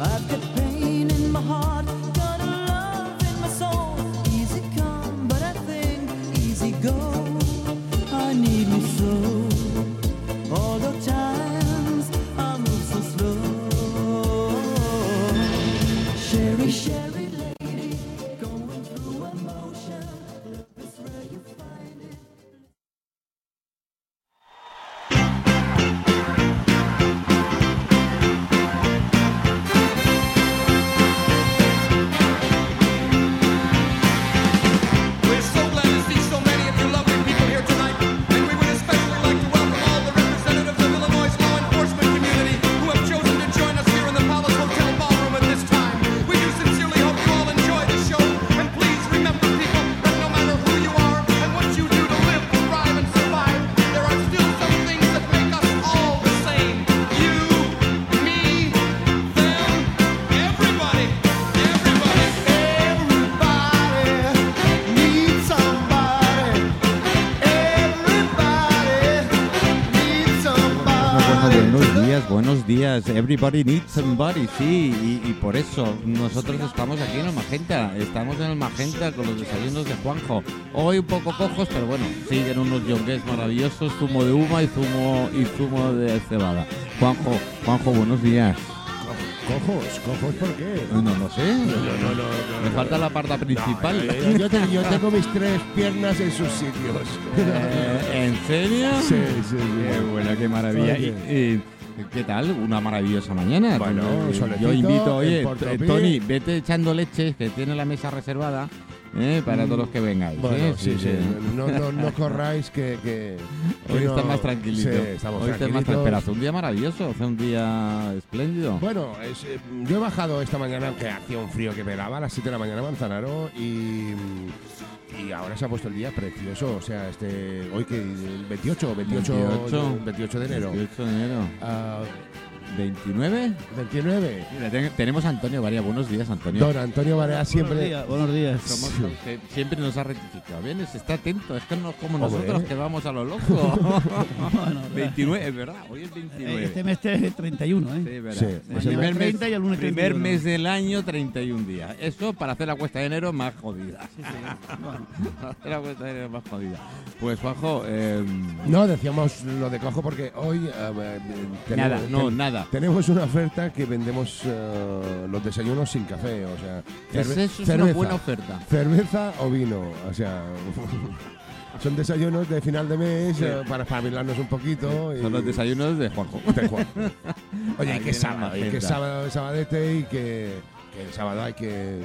I've got pain in my heart, Everybody needs somebody, sí. Y, y por eso nosotros estamos aquí en el Magenta. Estamos en el Magenta con los desayunos de Juanjo. Hoy un poco cojos, pero bueno, siguen unos yongues maravillosos, zumo de uva y zumo, y zumo de cebada. Juanjo, Juanjo, buenos días. Cojos, cojos, ¿por qué? No, no sé. No, no, no. Me falta la parte principal. Eh, Yo, te- yo tengo mis tres piernas en sus sitios. Eh, ¿En serio? Sí, sí, sí. Qué bueno, qué maravilla. Y- y- ¿Qué tal? Una maravillosa mañana. Bueno, solecito, Yo invito, oye, eh, Tony, vete echando leche, que tiene la mesa reservada eh, para todos los que vengáis. Bueno, ¿eh? sí, sí. No, no, no corráis que. que, que Hoy no- está más tranquilito. Sí, estamos Hoy está más. Pero hace un día maravilloso, hace un día espléndido. Bueno, es, eh, yo he bajado esta mañana, aunque hacía un frío que pelaba, a las 7 de la mañana a Manzanaro y, y ahora se ha puesto el día precioso. O sea, este hoy que el 28, 28, 28. 28 de enero. 28 de enero. Ah, ¿29? 29. Mira, ten- tenemos a Antonio Varía. Buenos días, Antonio. Don Antonio Barea siempre. buenos días. Somos siempre nos ha rectificado. Bien, está atento. Es que no es como Hombre. nosotros que vamos a lo loco. Bueno, 29, es verdad. Hoy es eh, 29. este mes es 31, ¿eh? Sí, verdad. Sí, El es el primer, mes mes, 30 y el lunes primer 31. mes del año, 31 días. Eso para hacer la cuesta de enero más jodida. Sí, sí. Bueno, Para hacer la cuesta de enero más jodida. Pues, Juanjo, eh, No, decíamos lo de cojo porque hoy. eh, tenemos- nada, no, ten- nada. Tenemos una oferta que vendemos eh, los desayunos sin café, o sea, Es- eso es una buena oferta. cerveza o vino, o sea, son desayunos de final de mes Sí. eh, para espabilarnos un poquito. y- Son los desayunos de Juanjo. de Juan. Oye, que sábado, que sábado sabadete y que, que el sábado hay que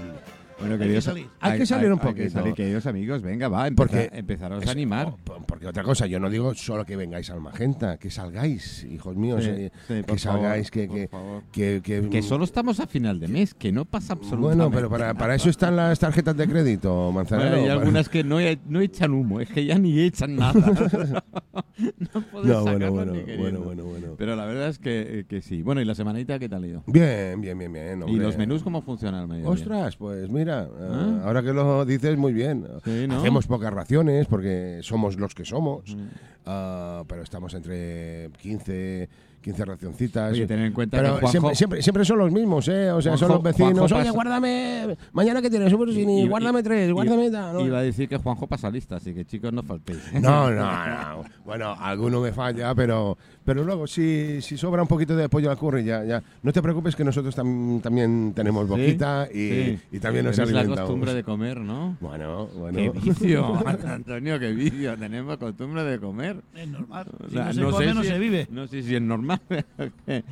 Bueno, Hay que queridos, salir. Hay que salir un hay que poquito. salir, queridos amigos, venga, va, Porque empezar, empezaros Es- a animar. po- porque otra cosa, yo no digo solo que vengáis al Magenta, que salgáis, hijos míos, Sí, eh, sí, que por salgáis, favor, que, que, favor. que, que- Que solo estamos a final de mes, que no pasa absolutamente Bueno, pero para, para eso están las tarjetas de crédito, Manzanero. Bueno, hay algunas que no, e- no echan humo, es que ya ni echan nada. no puedes No, bueno, bueno, ni bueno, bueno, bueno. Pero la verdad es que, eh, que sí. Bueno, ¿y la semanita qué tal ha ido? Bien, bien, bien, bien. ¿Y hombre. los menús cómo funcionan? Ostras, pues mira, eh, ¿Ah? ahora que lo dices muy bien. Sí, ¿no? Hacemos pocas raciones porque somos los que somos, Mm. ah, pero estamos entre 15, 15 racioncitas. Oye, ten en cuenta pero que Juanjo... siempre, siempre, siempre son los mismos, ¿eh? O sea, son los vecinos. Oye, guárdame. Mañana que tienes, Y- y- guárdame tres, guárdame. ¿no? Iba a decir que Juanjo pasa lista, así que chicos, no faltéis. No, no, no. Bueno, alguno me falla, pero, pero luego si, si sobra un poquito de pollo al curry, ya, ya. No te preocupes que nosotros tam- también tenemos boquita y, Sí. y también nos Tenéis la alimentamos. costumbre de comer, ¿no? Bueno, bueno. ¡Qué vicio! Antonio, qué vicio. Tenemos costumbre de comer. es normal. O Si sea, no se come, sé no si- se vive. No sé si es normal.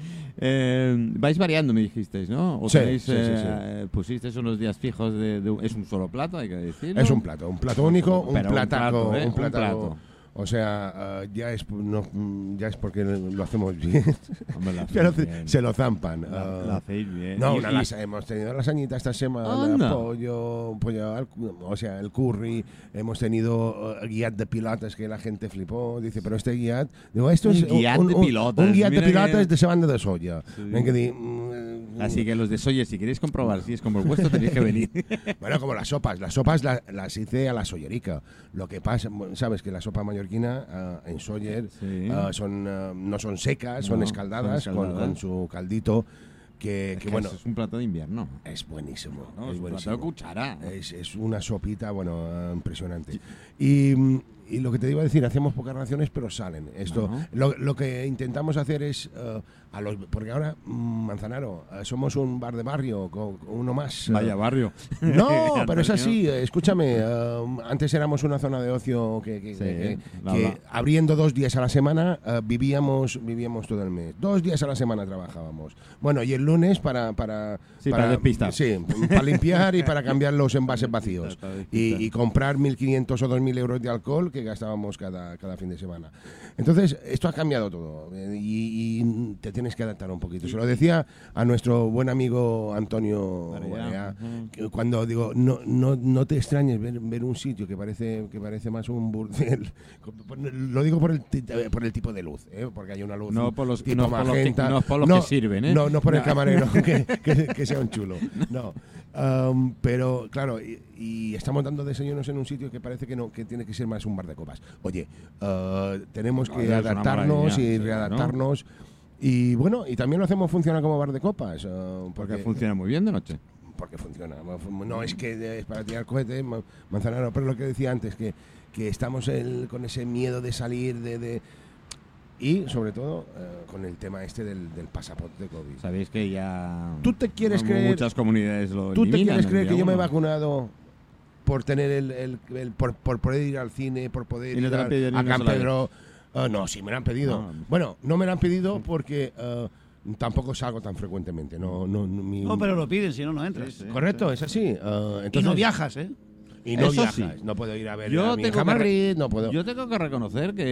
Eh, vais variando, me dijisteis, ¿no? ¿O Sí, tenéis, sí, sí, eh, pusisteis unos días fijos de, de un- Es un solo plato, hay que decirlo. Es un plato, un plato único, un un plataco, plato, ¿eh? un Un plataco. plato. O sea, ah, ya es no, mm, ya es porque lo hacemos bien. Hombre, se lo zampan. La, ah. hacéis bien. No, una lasa- hemos tenido lasañita esta semana, Anda. pollo, pollo al o sea, el curry, hemos tenido uh, guiat de pilates que la gente flipó, dice, pero este guiat, digo, esto Un es guiat de un guiat de mira que- pilates de esa banda de soya. Sí. Así que los de Soye, si queréis comprobar si es como el vuestro, tenéis que venir. Bueno, como las sopas. Las sopas la- las hice a la soyerica. Lo que pasa, sabes que la sopa mallorquina ah, en Soyer Sí. ah, son, ah, no son secas, son No, escaldadas, son con- escaldadas. Con, su caldito. que, Es que que bueno, es un plato de invierno. es buenísimo. ¿no? es Es un plato buenísimo. de cuchara. Es, es una sopita, bueno, impresionante. Y, y lo que te iba a decir, hacemos pocas raciones, pero salen. Esto, lo, lo que intentamos hacer es, eh, a los, porque ahora, mm, Manzanaro, eh, somos un bar de barrio, con, uno más. eh, Vaya barrio. no, pero es así. Escúchame, eh, antes éramos una zona de ocio que, que- Sí, que- la- que la- abriendo dos días a la semana eh, vivíamos vivíamos todo el mes. Dos días a la semana trabajábamos. Bueno, y el lunes para para Sí, para despistar. Sí, para limpiar y para cambiar los envases vacíos Para y, y comprar 1.500 o 2.000 euros de alcohol que gastábamos cada, cada fin de semana. Entonces, esto ha cambiado todo y, y te tienes que adaptar un poquito. Se lo decía a nuestro buen amigo Antonio cuando digo, no, no, no te extrañes ver, ver un sitio que parece, que parece más un burdel. Lo digo por el, ti- por el tipo de luz, ¿eh? porque hay una luz No por los- no por los que- no por los que sirven, ¿eh? No, no por el camarero, que, que- que sea un chulo. No. Um, pero claro, y, y estamos dando desayunos en un sitio que parece que no que tiene que ser más un bar de copas. Oye, uh, tenemos que adaptarnos y sí, readaptarnos. Y bueno, y también lo hacemos funcionar como bar de copas. Porque porque, funciona muy bien de noche. porque funciona. No es que es para tirar cohetes, ma- manzanero, pero lo que decía antes, que, que estamos el- con ese miedo de salir de... de- y sobre todo eh, con el tema este del, del pasaporte COVID. Sabéis que ya. ¿Tú te quieres creer- Muchas comunidades lo ¿Tú te quieres creer que yo me he vacunado por tener el, el- el- por, por poder ir al cine, por poder Y no ir lo han a, pedido Ah, no, sí me lo han pedido. Ah. Bueno, no me lo han pedido porque ah, tampoco salgo tan frecuentemente. No, no, no, mi- No, pero lo piden, si no, no entras. Sí, sí. Correcto, es así. Ah, Y entonces- no viajas, ¿eh? Y no Eso viajas. sí. No puedo ir a ver Yo a mi hija Madrid, no puedo. Yo tengo que reconocer que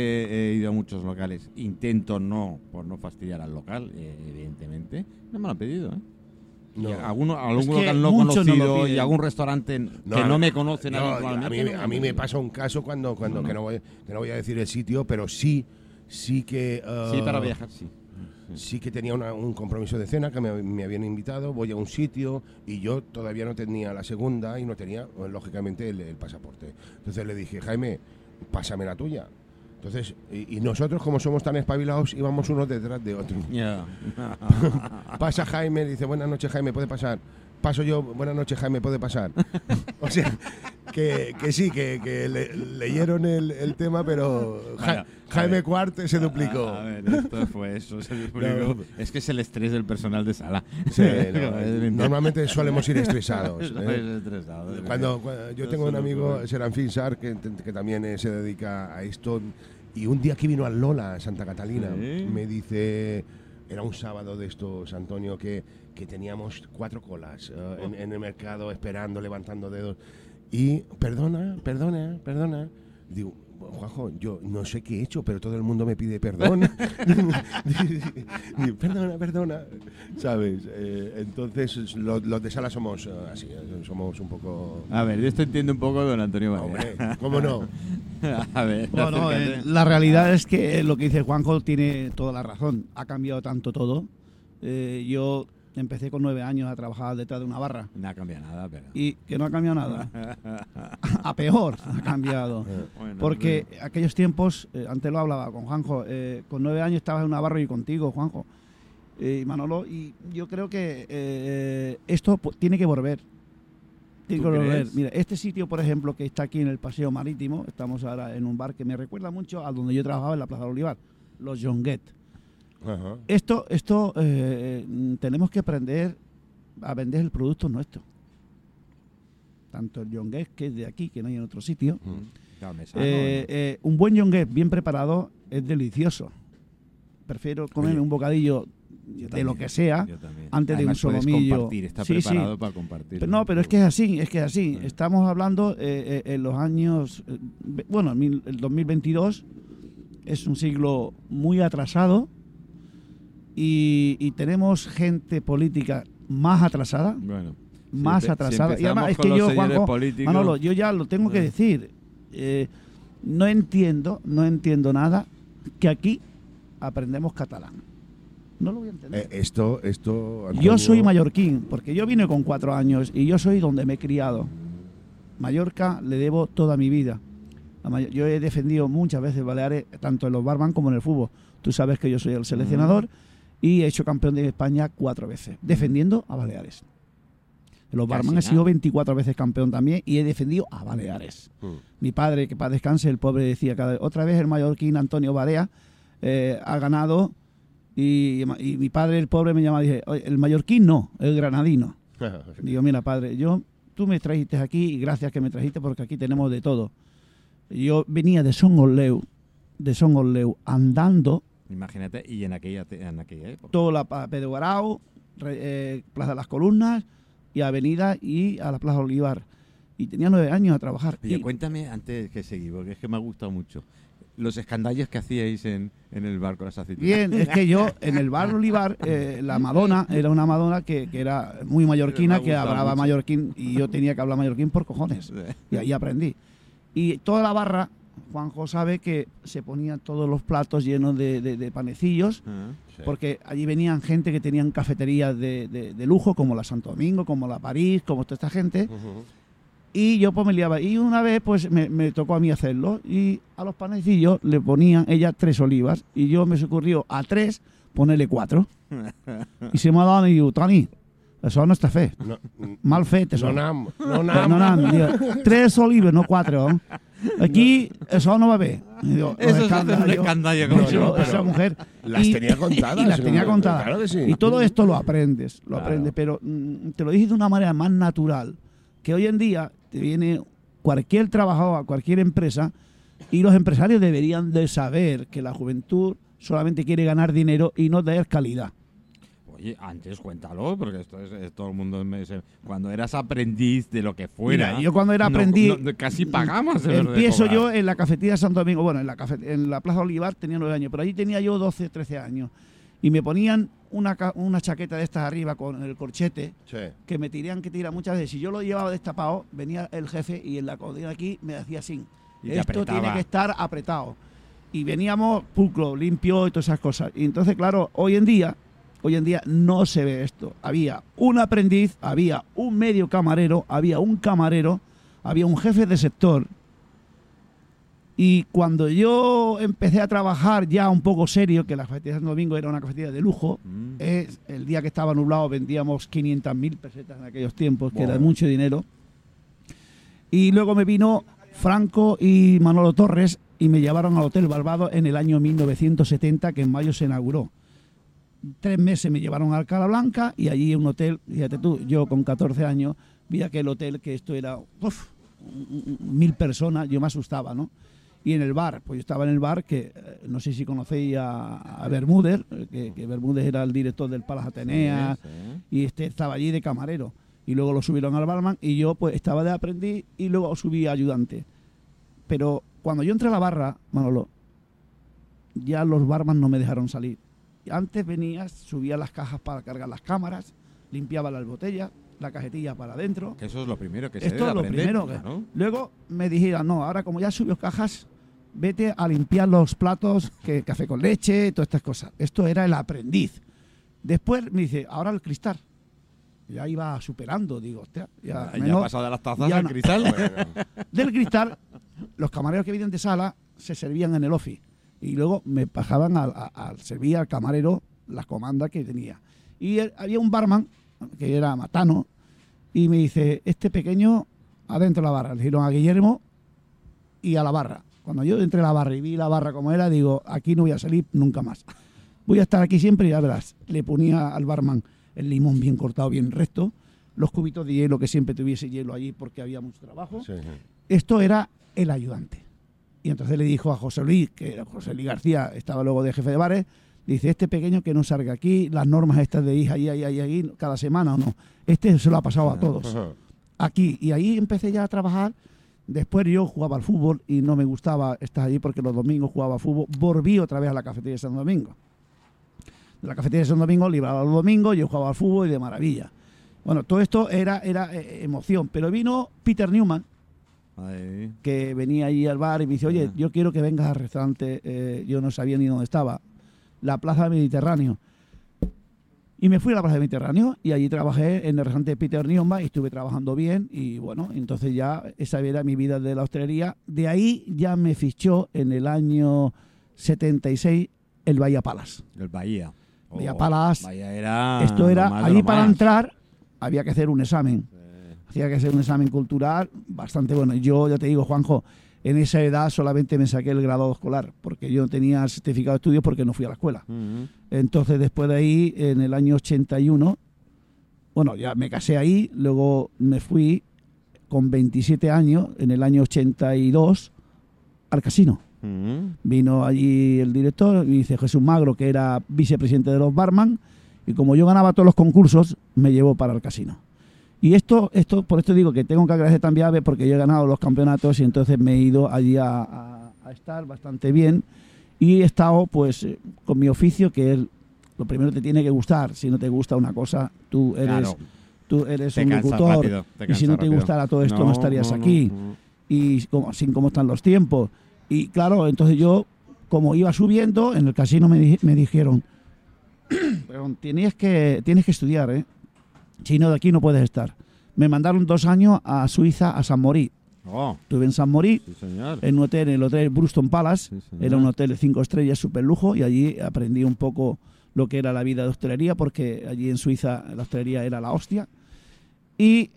he ido a muchos locales. Intento no, por no fastidiar al local, eh, evidentemente. No me lo han pedido, ¿eh? No. Y alguno, algún Es que local no conocido y algún restaurante que no me conocen. A mí, a mí me pasa un caso cuando, cuando que, no voy, que no voy a decir el sitio, pero sí, sí que. Sí, para viajar, sí. Sí que tenía una- un compromiso de cena que me, me habían invitado, voy a un sitio y yo todavía no tenía la segunda y no tenía, lógicamente, el, el pasaporte. Entonces le dije, Jaime, pásame la tuya. Entonces, y, y nosotros como somos tan espabilados, íbamos unos detrás de otros. Ya. Pasa Jaime, dice, buenas noches Jaime, puede pasar. Paso yo, buenas noches Jaime, puede pasar. o sea, que, que sí, que, que le- leyeron el, el tema, pero Ja- Jaime. Cuart se duplicó. A ver, esto fue eso, se duplicó. No. Es que es el estrés del personal de sala. Sí, no, mentira. normalmente solemos ir estresados. Es ¿eh? estresado, Cuando, yo tengo un amigo. Serafín Sar, que, que también eh, se dedica a esto, y un día que vino al Lola, a Santa Catalina, Sí. me dice, era un sábado de estos, Antonio, que, que teníamos cuatro colas eh, en, en el mercado esperando, levantando dedos, y perdona, perdona, perdona, digo, Juanjo, yo no sé qué he hecho, pero todo el mundo me pide perdón. Digo, perdona, perdona. ¿Sabes? Eh, entonces, lo- los de sala somos eh, así, somos un poco... A ver, yo esto entiendo un poco don Antonio. Hombre, ¿cómo no? A ver, No, no, acércate. eh, la realidad es que lo que dice Juanjo tiene toda la razón. Ha cambiado tanto todo. Eh, yo empecé con nueve años a trabajar detrás de una barra No ha cambiado nada, pero. y que no ha cambiado nada. a peor ha cambiado. Bueno, Porque aquellos tiempos, eh, antes lo hablaba con Juanjo, eh, con nueve años estabas en una barra y contigo, Juanjo, eh, y Manolo, y yo creo que eh, esto tiene que volver. Tiene ¿Tú que volver. crees? Mira, este sitio, por ejemplo, que está aquí en el Paseo Marítimo, estamos ahora en un bar que me recuerda mucho a donde yo trabajaba en la Plaza del Olivar, los Jonguet. Ajá. Esto, esto eh, mm, tenemos que aprender a vender el producto nuestro. Tanto el Jonguet, que es de aquí, que no hay en otro sitio, sano, eh, ¿eh? un buen yonguet bien preparado es delicioso. Prefiero comerme Oye, un bocadillo Yo de lo que sea. antes de un solomillo. compartir, está Sí, sí. preparado para compartir. Pero no, pero es que es así, es que es así. Sí. Estamos hablando eh, eh, en los años, eh, bueno, mil- el 2022 es un siglo muy atrasado y, y tenemos gente política más atrasada, Bueno. más si atrasada. si y además es que yo, Juanjo, políticos- Manolo, yo ya lo tengo que Eh. decir. eh, no entiendo, no entiendo nada que aquí aprendemos catalán. No lo voy a entender. Eh, esto, esto. yo soy mallorquín, porque yo vine con cuatro años y yo soy donde me he criado. Mallorca le debo toda mi vida. Yo he defendido muchas veces Baleares, tanto en los barman como en el fútbol. Tú sabes que yo soy el seleccionador y he hecho campeón de España cuatro veces, defendiendo a Baleares. Los barman he sido 24 veces campeón también y he defendido a Baleares. Mm. Mi padre, que para descanse, el pobre decía cada vez, otra vez el mallorquín Antonio Barea eh, ha ganado y, y mi padre, el pobre, me llama y dice, "Oye, el mallorquín no, el granadino. Digo, mira, padre, yo, tú me trajiste aquí y gracias que me trajiste porque aquí tenemos de todo. Yo venía de Son Oleu, de Son Oleu, andando Imagínate, y en aquella, en aquella época. toda la pa- Pedro Guarao, re- eh, Plaza de las Columnas y Avenida y a la Plaza Olivar. Y tenía nueve años a trabajar. Oye, Y- cuéntame antes que seguir, porque es que me ha gustado mucho. Los escandallos que hacíais en, en el bar con las aceitunas. Bien, es que yo en el bar Olivar, eh, la Madonna era una Madonna que, que era muy mallorquina, que hablaba mucho. mallorquín y yo tenía que hablar mallorquín por cojones. Y ahí aprendí. Y toda la barra, Juanjo sabe que se ponían todos los platos llenos de, de- de panecillos, Sí. porque allí venían gente que tenían cafeterías de, de- de lujo, como la Santo Domingo, como la París, como toda esta gente. Y yo pues me liaba. Y una vez pues me, me tocó a mí hacerlo. Y a los panecillos le ponían ella tres olivas. Y yo me se ocurrió a tres ponerle cuatro. y se me ha dado y digo, Toni, eso no está fe. No, mm, Mal fe, te no, nam, no, No, nam. tres olivas, no cuatro. Aquí eso no va a ver. Digo, Eso es un escandallo No, no, esa mujer. Las Y- tenía contadas. Y las tenía ¿no? contadas. Claro que sí. Y todo esto lo aprendes, lo Claro. aprendes, pero mm, te lo dices de una manera más natural, que hoy en día te viene cualquier trabajador a cualquier empresa y los empresarios deberían de saber que la juventud solamente quiere ganar dinero y no dar calidad. Oye, antes cuéntalo, porque esto es, es todo el mundo. me- se- cuando eras aprendiz de lo que fuera. Mira, yo cuando era no- aprendiz- no- casi pagamos. Empiezo yo en la cafetería de Santo Domingo, bueno, en la, en la Plaza Olivar tenía nueve años, pero allí tenía yo 12, 13 años. Y me ponían una, ca- una chaqueta de estas arriba con el corchete, Sí. que me tirían que tirar muchas veces. Si yo lo llevaba destapado, venía el jefe y en la codina aquí me hacía así. Y Esto tiene que estar apretado. Y veníamos pulcro, limpio y todas esas cosas. Y entonces, claro, hoy en día, hoy en día no se ve esto. Había un aprendiz, había un medio camarero, había un camarero, había un jefe de sector. Y cuando yo empecé a trabajar ya un poco serio, que la cafetería de Santo Domingo era una cafetería de lujo, Mm. es el día que estaba nublado vendíamos 500.000 pesetas en aquellos tiempos, que era mucho dinero. Y luego me vino Franco y Manolo Torres y me llevaron al Hotel Barbados en el año 1970, que en mayo se inauguró. Tres meses me llevaron a Alcalá Blanca y allí un hotel, fíjate tú, yo con 14 años vi aquel hotel que esto era uf, mil personas, yo me asustaba, ¿no? Y en el bar, pues yo estaba en el bar que eh, no sé si conocéis a, a Bermúdez, eh, que, que Bermúdez era el director del Palace Atenea, Sí, sí. y este estaba allí de camarero. Y luego lo subieron al barman y yo pues estaba de aprendiz y luego subí a ayudante. Pero cuando yo entré a la barra, Manolo, ya los barman no me dejaron salir. Antes venías, subía las cajas para cargar las cámaras, limpiaba las botellas, la cajetilla para adentro. Que eso es lo primero que se debe es lo aprender, primero. que-. Luego me dijeron, no, ahora como ya subió cajas, vete a limpiar los platos, que café con leche, todas estas cosas. Esto era el aprendiz. Después me dice, ahora el cristal. Ya iba superando, digo, hostia, ya, Ya, menos- ha pasado de las tazas al no. cristal. del cristal, los camareros que vienen de sala se servían en el office. Y luego me bajaban al, al servir al camarero las comandas que tenía. Y él- había un barman, que era Matano, y me dice, este pequeño adentro de la barra. Le dijeron a Guillermo y a la barra. Cuando yo entré a la barra y vi la barra como era, digo, aquí no voy a salir nunca más. Voy a estar aquí siempre y ya verás. Le ponía al barman el limón bien cortado, bien recto, los cubitos de hielo, que siempre tuviese hielo allí porque había mucho trabajo. Sí, sí. Esto era el ayudante. Y entonces le dijo a José Luis, que José Luis García estaba luego de jefe de bares, dice, este pequeño que no salga aquí, las normas estas de ir ahí, ahí, ahí, ahí, cada semana o no. Este se lo ha pasado a todos. Aquí. Y ahí empecé ya a trabajar. Después yo jugaba al fútbol y no me gustaba estar allí porque los domingos jugaba al fútbol. Volví otra vez a la cafetería de San Domingo. De la cafetería de San Domingo, libraba los domingos, yo jugaba al fútbol y de maravilla. Bueno, todo esto era, era eh, emoción. Pero vino Peter Newman, Ahí. que venía allí al bar y me dice, oye, yo quiero que vengas al restaurante, eh, yo no sabía ni dónde estaba, la Plaza del Mediterráneo. Y me fui a la Plaza del Mediterráneo y allí trabajé en el restaurante Peter Newman y estuve trabajando bien y bueno, entonces ya esa era mi vida de la hostelería. De ahí ya me fichó en el año 76 el Bahía Palace. El Bahía. Bahía Oh, Palas. Vaya, era Esto era, allí para entrar había que hacer un examen. Hacía que hacer un examen cultural bastante bueno. Yo ya te digo, Juanjo, en esa edad solamente me saqué el grado escolar, porque yo no tenía certificado de estudios porque no fui a la escuela. Entonces, después de ahí, en el año 81, bueno, ya me casé ahí, luego me fui con 27 años, en el año 82, al casino. Vino allí el director, me dice Jesús Magro, que era vicepresidente de los Barman, y como yo ganaba todos los concursos, me llevó para el casino. Y esto, esto, por esto digo que tengo que agradecer también a Ave porque yo he ganado los campeonatos y entonces me he ido allí a, a- a estar bastante bien y he estado pues eh, con mi oficio que es lo primero te tiene que gustar. Si no te gusta una cosa, tú eres, Claro, tú eres te un locutor rápido, y si no te gustara todo esto no, estarías no, aquí no. y como, sin cómo están los tiempos. Y claro, entonces yo, como iba subiendo, en el casino me, di- me dijeron, "Perdón, tienes que, tienes que estudiar, ¿eh? Si no, de aquí no puedes estar. Me mandaron dos años a Suiza, a San Morí. Oh, Estuve en San Morí, sí, en un hotel, en el hotel Bruston Palace. Sí. Era un hotel de cinco estrellas, super lujo, y allí aprendí un poco lo que era la vida de hostelería, porque allí en Suiza la hostelería era la hostia. Y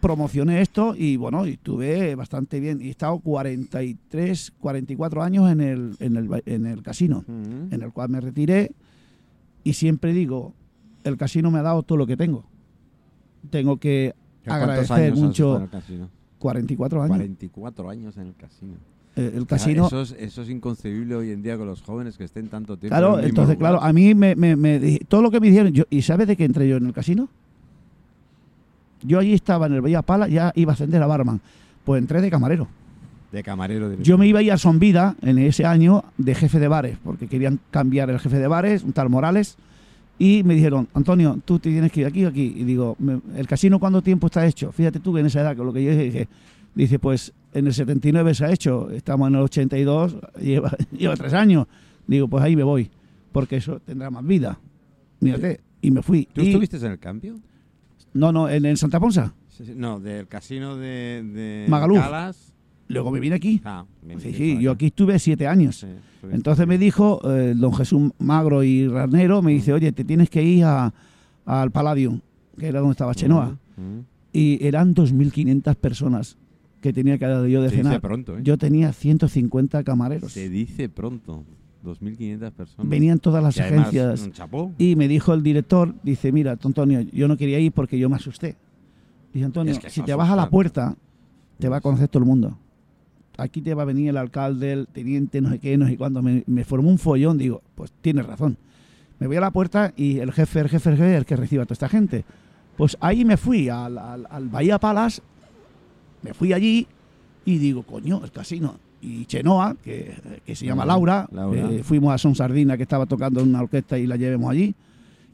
promocioné esto y bueno, y estuve bastante bien. Y he estado 43, 44 años en el, en el, en el casino, Ujú. en el cual me retiré. Y siempre digo, el casino me ha dado todo lo que tengo. Tengo que ¿Cuántos agradecer años has mucho estado en el casino? 44 años. 44 años en el casino. Eh, el casino. Eso, es, eso es inconcebible hoy en día con los jóvenes que estén tanto tiempo. Claro, en entonces, lugar. claro, a mí me, me, todo lo que me dijeron, yo, ¿y sabes de qué entré yo en el casino? Yo allí estaba en el Bahía Pala, ya iba a ascender a barman. Pues entré de camarero. De camarero directo. Yo me iba a ir a Son Vida en ese año de jefe de bares, porque querían cambiar el jefe de bares, un tal Morales, y me dijeron, Antonio, tú te tienes que ir aquí o aquí. Y digo, "Me- ¿el casino cuánto tiempo está hecho? Fíjate tú que en esa edad, con lo que yo dije, dice, pues en el 79 se ha hecho, estamos en el 82, lleva, lleva tres años. Digo, pues ahí me voy, porque eso tendrá más vida. Mírate, y me fui. ¿Tú Y- estuviste en el cambio? No, no, en, en Santa Ponsa. Sí, sí, No, del casino de, de Magaluf. Calas. Luego me vine aquí. Ah, Sí, sí, yo aquí estuve siete años. Sí, Entonces me dijo eh, don Jesús Magro y Ranero, me dice, oye, te tienes que ir a- al Palladium, que era donde estaba Chenoa. Ujú, ujú. Y eran 2.500 personas que tenía que dar yo de Se dice cenar. pronto, ¿eh? Yo tenía 150 camareros. Se dice pronto. 2.500 personas. Venían todas las Y agencias. Y me dijo el director, dice, mira, Antonio, yo no quería ir porque yo me asusté. Dice, Antonio, Es que si te vas a la puerta, te va a conocer todo el mundo. Aquí te va a venir el alcalde, el teniente, no sé qué, no sé cuándo. Me, me formó un follón, digo, pues tienes razón. Me voy a la puerta y el jefe, el jefe, el jefe, el que reciba a toda esta gente. Pues ahí me fui al, al, al Bahía Palace, me fui allí y digo, coño, el casino. Y Chenoa, que, que se llama Laura, Laura. eh, fuimos a Son Sardina, que estaba tocando en una orquesta y la llevemos allí.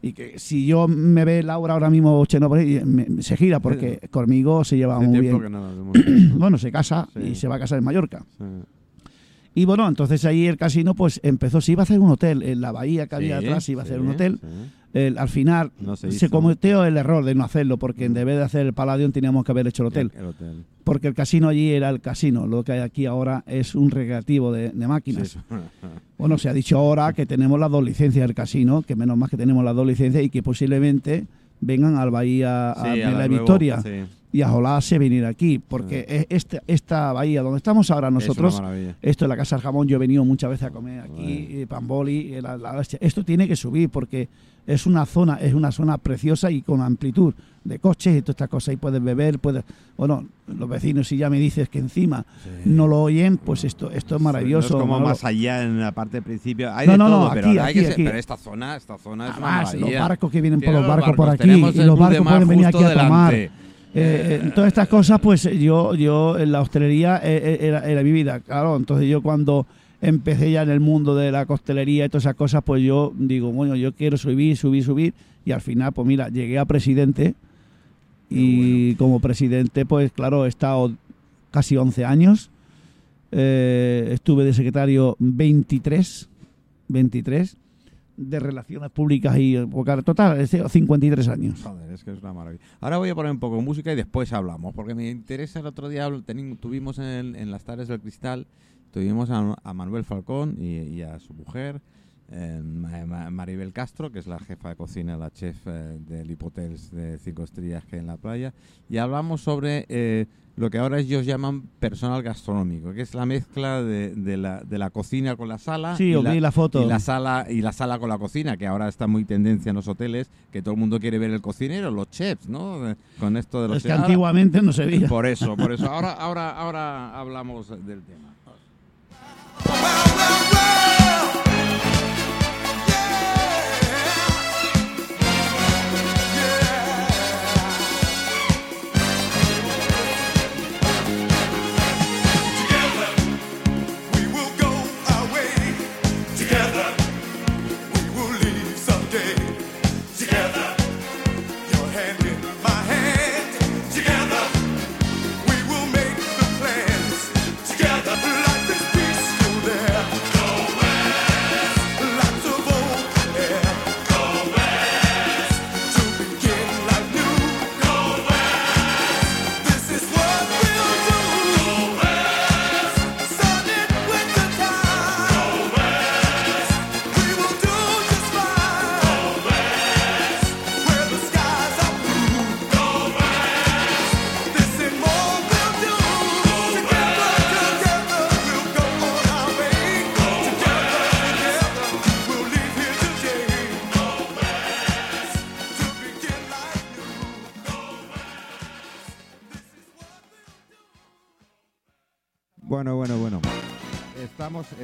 Y que si yo me ve Laura ahora mismo Chenoa por ahí, me- se gira porque conmigo se lleva muy bien. que. Bueno, se casa Sí. y se va a casar en Mallorca. Sí. Y bueno, entonces ahí el casino pues empezó, se iba a hacer un hotel, en la bahía que había atrás se iba a hacer un hotel. El- al final No se se, cometió el error de no hacerlo, porque en vez de hacer el Palladium teníamos que haber hecho el hotel. El, el hotel. Porque el casino allí era el casino, lo que hay aquí ahora es un recreativo de, de máquinas. Sí. Bueno, se ha dicho ahora que tenemos las dos licencias del casino, que menos más que tenemos las dos licencias y que posiblemente vengan al Bahía a, Sí, de a la Victoria sí. Y a Jolase venir aquí, porque es esta, esta bahía donde estamos ahora nosotros, Es maravilla. esto es la Casa del Jamón, yo he venido muchas veces a comer aquí, Bueno. eh, Pamboli, eh, la- la esto tiene que subir porque es una zona, es una zona preciosa y con amplitud de coches y todas estas cosas, y puedes beber, puedes, bueno, los vecinos si ya me dices que encima no lo oyen, pues esto, esto es maravilloso. No es como Manolo. más allá en la parte del principio. Hay No, de no, no, todo, pero, aquí, hay aquí, que ser- aquí. pero esta zona, esta zona es una Además, los maravilla. barcos que vienen por los barcos por aquí y los barcos pueden venir aquí a tomar. Eh, eh, todas estas cosas, pues yo, yo en la hostelería eh, eh, era, era mi vida, claro. Entonces yo cuando empecé ya en el mundo de la costelería y todas esas cosas, pues yo digo, bueno, yo quiero subir, subir, subir. Y al final, pues mira, llegué a presidente. Y como presidente, pues claro, he estado casi 11 años. Eh, estuve de secretario 23, 23 de relaciones públicas y total, es decir, 53 años. Joder, es que es una maravilla. Ahora voy a poner un poco de música y después hablamos, porque me interesa el otro día, tuvimos en, en las tardes del cristal, tuvimos a, Manuel Falcón y, a su mujer, Ma- Ma- Maribel Castro, que es la jefa de cocina, la chef eh, del Hipotels de cinco estrellas que hay en la playa, y hablamos sobre eh, lo que ahora ellos llaman personal gastronómico, que es la mezcla de, de la, de la cocina con la sala Sí, y, la, vi la foto. y la sala y la sala con la cocina, que ahora está muy tendencia en los hoteles, que todo el mundo quiere ver el cocinero, los chefs, ¿no? Con esto de los Es que chefs. Ahora- antiguamente no se veía. por eso, por eso. Ahora, ahora, ahora hablamos del tema.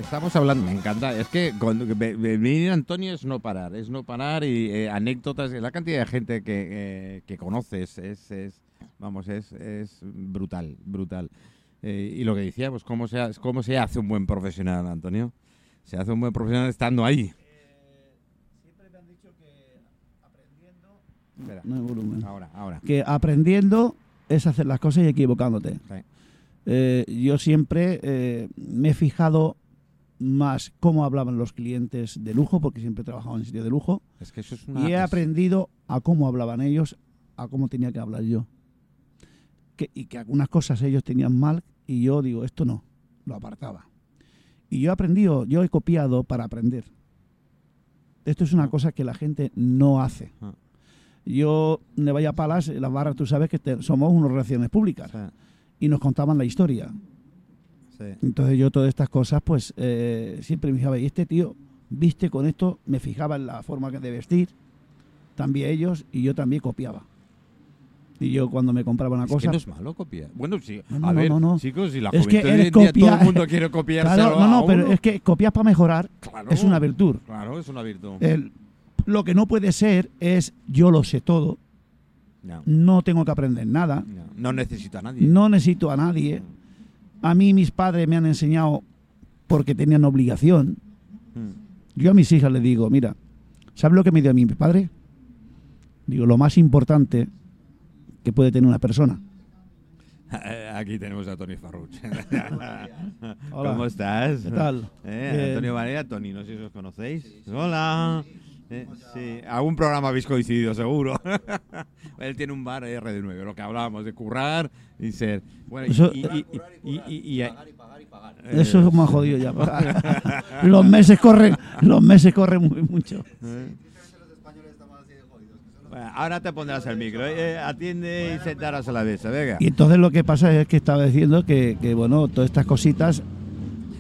Estamos, hablando, me encanta. Es que cuando ve- ve- venir Antonio es no parar, es no parar y eh, anécdotas. La cantidad de gente que, eh, que conoces es, es, vamos, es, es brutal, brutal. Eh, y lo que decíamos, ¿cómo se, ¿cómo se hace un buen profesional, Antonio? Se hace un buen profesional estando ahí. Espera, No hay volumen. ahora, ahora. Que aprendiendo es hacer las cosas y equivocándote. Sí. Eh, yo siempre eh, me he fijado más cómo hablaban los clientes de lujo, porque siempre he trabajado en sitio de lujo, Es que eso es una... y he aprendido a cómo hablaban ellos, a cómo tenía que hablar yo. Que, y que algunas cosas ellos tenían mal y yo digo, esto no, lo apartaba. Y yo he aprendido, yo he copiado para aprender. Esto es una cosa que la gente no hace. Ah. Yo, de Vaya Palas, en las barras, tú sabes que te- somos unas relaciones públicas Sí, y nos contaban la historia. Sí. Entonces yo todas estas cosas, pues eh, siempre me fijaba, y este tío viste con esto, me fijaba en la forma de vestir, también ellos, y yo también copiaba. Y yo cuando me compraba una Es cosa... que no es malo copiar. Bueno, sí. No, no, a no, ver, chicos, si la Es que juventud eres hoy en día todo el mundo quiere copiarse Claro, no, a no, pero uno. es que copiar para mejorar Claro. es una virtud. Claro, es una virtud. El- lo que no puede ser es yo lo sé todo, no, no tengo que aprender nada, no, no necesito a nadie. no necesito a nadie. A mí mis padres me han enseñado porque tenían obligación. Mm. Yo a mis hijas les digo, mira, ¿sabes lo que me dio a mí mi padre? Digo, lo más importante que puede tener una persona. Aquí tenemos a Tony Farruch. Hola. ¿Cómo estás? ¿Qué tal? Eh. Antonio Varela, Tony, no sé si os conocéis. Hola. Eh, sí, algún programa habéis coincidido, seguro. Él tiene un bar RD9, lo que hablábamos de currar y ser. Bueno, y- Eso- y, y- y- y- y- y- Eso es más jodido ya. los meses corren, los meses corren muy, mucho. Bueno, ahora te pondrás el micro. eh, atiende y sentarás a la mesa, venga. Y entonces lo que pasa es que estaba diciendo que, que, bueno, todas estas cositas.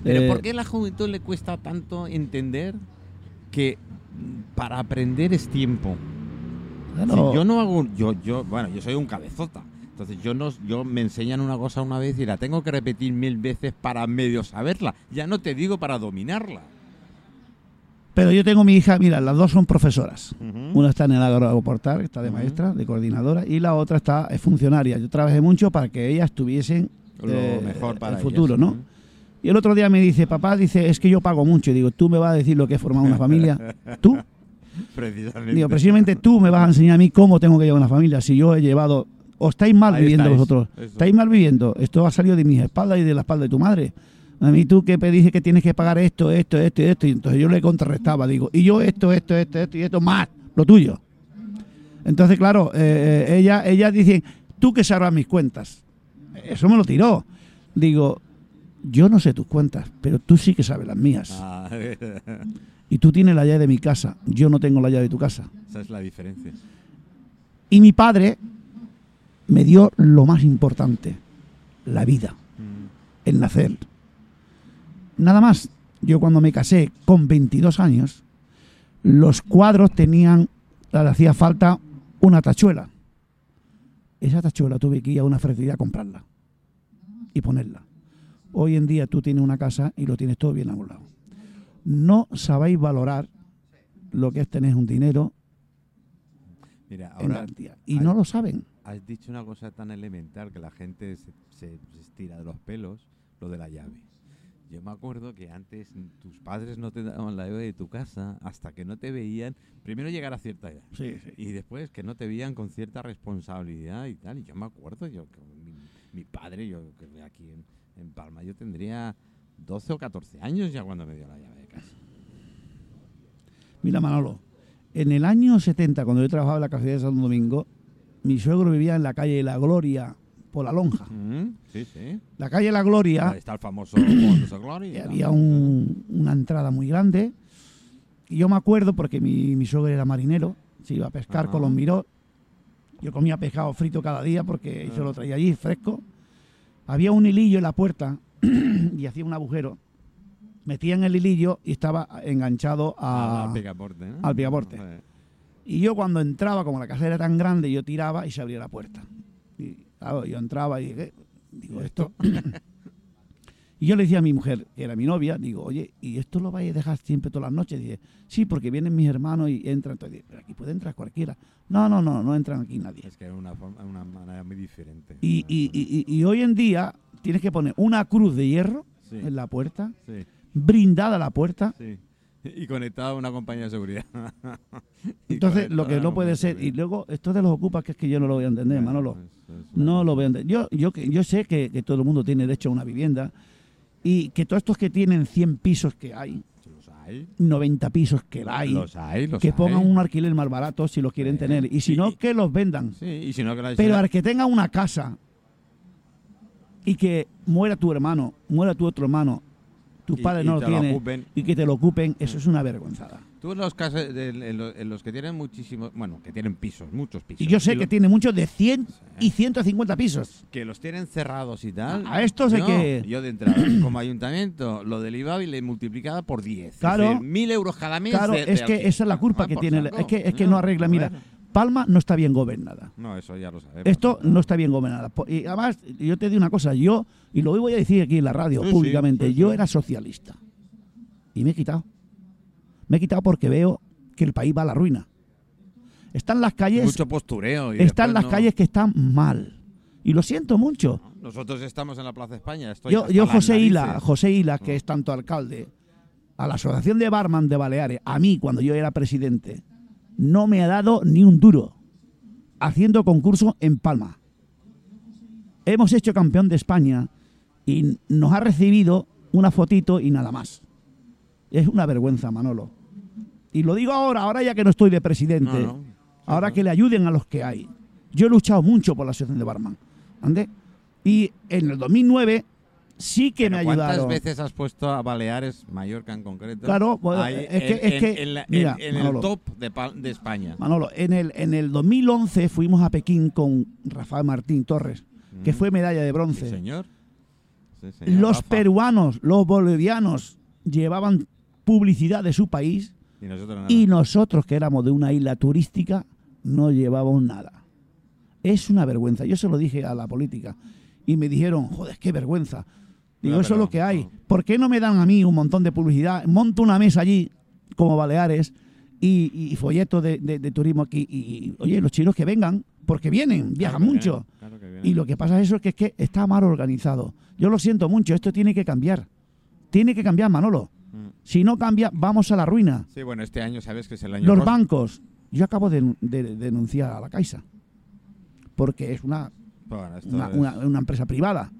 Pero eh, ¿por qué a la juventud le cuesta tanto entender que para aprender es tiempo? Si yo no hago, yo, yo, bueno, yo soy un cabezota. Entonces yo no, yo me enseñan una cosa una vez y la tengo que repetir mil veces para medio saberla. Ya no te digo para dominarla. Pero yo tengo mi hija, mira, las dos son profesoras. Una está en el agroportal, está de maestra, de coordinadora, y la otra está es funcionaria. Yo trabajé mucho para que ellas tuviesen Lo eh, mejor para el futuro, ellas. ¿no? Y el otro día me dice, papá, dice, es que yo pago mucho. Y digo, ¿tú me vas a decir lo que es formar una familia? ¿Tú? Precisamente. Digo, precisamente tú me vas a enseñar a mí cómo tengo que llevar una familia. Si yo he llevado... O estáis mal Ahí viviendo estáis, vosotros. eso. Estáis mal viviendo. Esto ha salido de mis espaldas y de la espalda de tu madre. A mí tú que me dices que tienes que pagar esto, esto, esto y esto. Y entonces yo le contrarrestaba. Digo, y yo esto, esto, esto, esto y esto más. Lo tuyo. Entonces, claro, eh, eh, ella, ella dice, tú que sabrás mis cuentas. Eso me lo tiró. Digo, yo no sé tus cuentas, pero tú sí que sabes las mías. Ah, Y tú tienes la llave de mi casa, yo no tengo la llave de tu casa. Esa es la diferencia. Y mi padre me dio lo más importante, la vida, Mm. el nacer. Nada más, yo cuando me casé con 22 años, los cuadros tenían, le hacía falta una tachuela. Esa tachuela tuve que ir a una ferretería a comprarla y ponerla. Hoy en día tú tienes una casa y lo tienes todo bien amoblado. No sabéis valorar lo que es tener un dinero Mira, en ahora garantía. Y no lo saben. has dicho una cosa tan elemental que la gente se, se- se estira de los pelos, lo de la llave. Yo me acuerdo que antes tus padres no te daban la llave de tu casa hasta que no te veían, primero llegar a cierta edad. Sí, sí. Y después que no te veían con cierta responsabilidad y tal. Y yo me acuerdo, yo que mi, mi padre, yo que aquí en, en Palma, yo tendría 12 o 14 años ya cuando me dio la llave de casa. Mira, Manolo, en el año 70, cuando yo trabajaba en la cafetería de Santo Domingo, mi suegro vivía en la calle La Gloria, por la lonja. Mm, Sí, sí. La calle La Gloria, Ahí está el famoso Gloria. y había un- una entrada muy grande. Y yo me acuerdo, porque mi, mi suegro era marinero, se iba a pescar Ajá. con los miró. Yo comía pescado frito cada día porque se lo traía allí fresco. Había un hilillo en la puerta y hacía un agujero. Metía en el hilillo y estaba enganchado a, al picaporte. ¿no? al picaporte. Y yo cuando entraba, como la casa era tan grande, yo tiraba y se abría la puerta. Y claro, yo entraba y dije, digo, esto... y yo le decía a mi mujer, que era mi novia, digo, oye, ¿y esto lo vais a dejar siempre todas las noches? Dice, sí, porque vienen mis hermanos y entran. Entonces, pero aquí puede entrar cualquiera. No, no, no, no entran aquí nadie. Es que era una, forma, una manera muy diferente. Y, y- y- y- hoy en día tienes que poner una cruz de hierro Sí. en la puerta, Sí, brindada la puerta. sí. Y conectado a una compañía de seguridad. Entonces, lo que a no puede ser, y luego esto de los ocupas, que es que yo no lo voy a entender, Manolo. Es No lo veo. Yo, yo, que- yo sé que, que todo el mundo tiene derecho a una vivienda y que todos estos que tienen 100 pisos que hay, Los hay. 90 pisos que hay, Los hay, los que hay. pongan un alquiler más barato si los quieren tener y si no, que los vendan. Sí, y si no, que la Pero al que tenga una casa y que muera tu hermano, muera tu otro hermano, tus padres y no lo lo tienen y que te lo ocupen, eso es una vergüenzada. Tú en los casos, en, lo- en los que tienen muchísimos, bueno, que tienen pisos, muchos pisos. Y yo sé que tiene muchos de 100 y 150 pisos. que los tienen cerrados y tal. A estos hay yo, que- Yo de entrada, como ayuntamiento, lo del IVA y le multiplicada por 10. Claro. Mil euros cada mes. Claro, de- de es que esa es la culpa Ah, que tiene. saco. Es que, es que no arregla. Mira. Palma no está bien gobernada. No, eso ya lo sabemos. Esto no está bien gobernada. Y además, yo te digo una cosa, yo, y lo voy a decir aquí en la radio Sí, públicamente, sí, yo era socialista. Y me he quitado. Me he quitado porque veo que el país va a la ruina. Están las calles, Mucho postureo. y están las no- calles que están mal. Y lo siento mucho. Nosotros estamos en la Plaza España. Estoy Yo, yo José Hila. José Hila, que es tanto alcalde, a la Asociación de Barman de Baleares, a mí cuando yo era presidente, no me ha dado ni un duro haciendo concurso en Palma. Hemos hecho campeón de España y nos ha recibido una fotito y nada más. Es una vergüenza, Manolo. Y lo digo ahora, ahora ya que no estoy de presidente, No, no. ahora que le ayuden a los que hay. Yo he luchado mucho por la asociación de barman. ¿ande? Y en el 2009 sí que Pero me ¿Cuántas ayudaron. veces has puesto a Baleares, Mallorca en concreto? Claro, pues, ahí es que- en, es que, en la- mira, en Manolo. el top de, Pa- de España. Manolo, en el, en el 2011 fuimos a Pekín con Rafael Martín Torres, que Mm. fue medalla de Sí, bronce. señor. Sí, señor, los Rafa. peruanos, los bolivianos llevaban publicidad de su país Y nosotros nada. y nosotros, que éramos de una isla turística, no llevábamos nada. Es una vergüenza. Yo se lo dije a la política y me dijeron, joder, qué vergüenza. Digo, No, eso es lo que hay. ¿Por qué no me dan a mí un montón de publicidad? Monto una mesa allí, como Baleares, y, y folletos de, de- de turismo aquí. Y, y, oye, los chinos que vengan, porque vienen, viajan Claro mucho. claro. Y lo que pasa es eso, que es que está mal organizado. Yo lo siento mucho, esto tiene que cambiar. Tiene que cambiar, Manolo. Mm. Si no cambia, vamos a la ruina. Sí, bueno, este año sabes que es el año. Los rosa. bancos. Yo acabo de, de denunciar a la Caixa. Porque es una, Bueno, una, es- una- una empresa privada.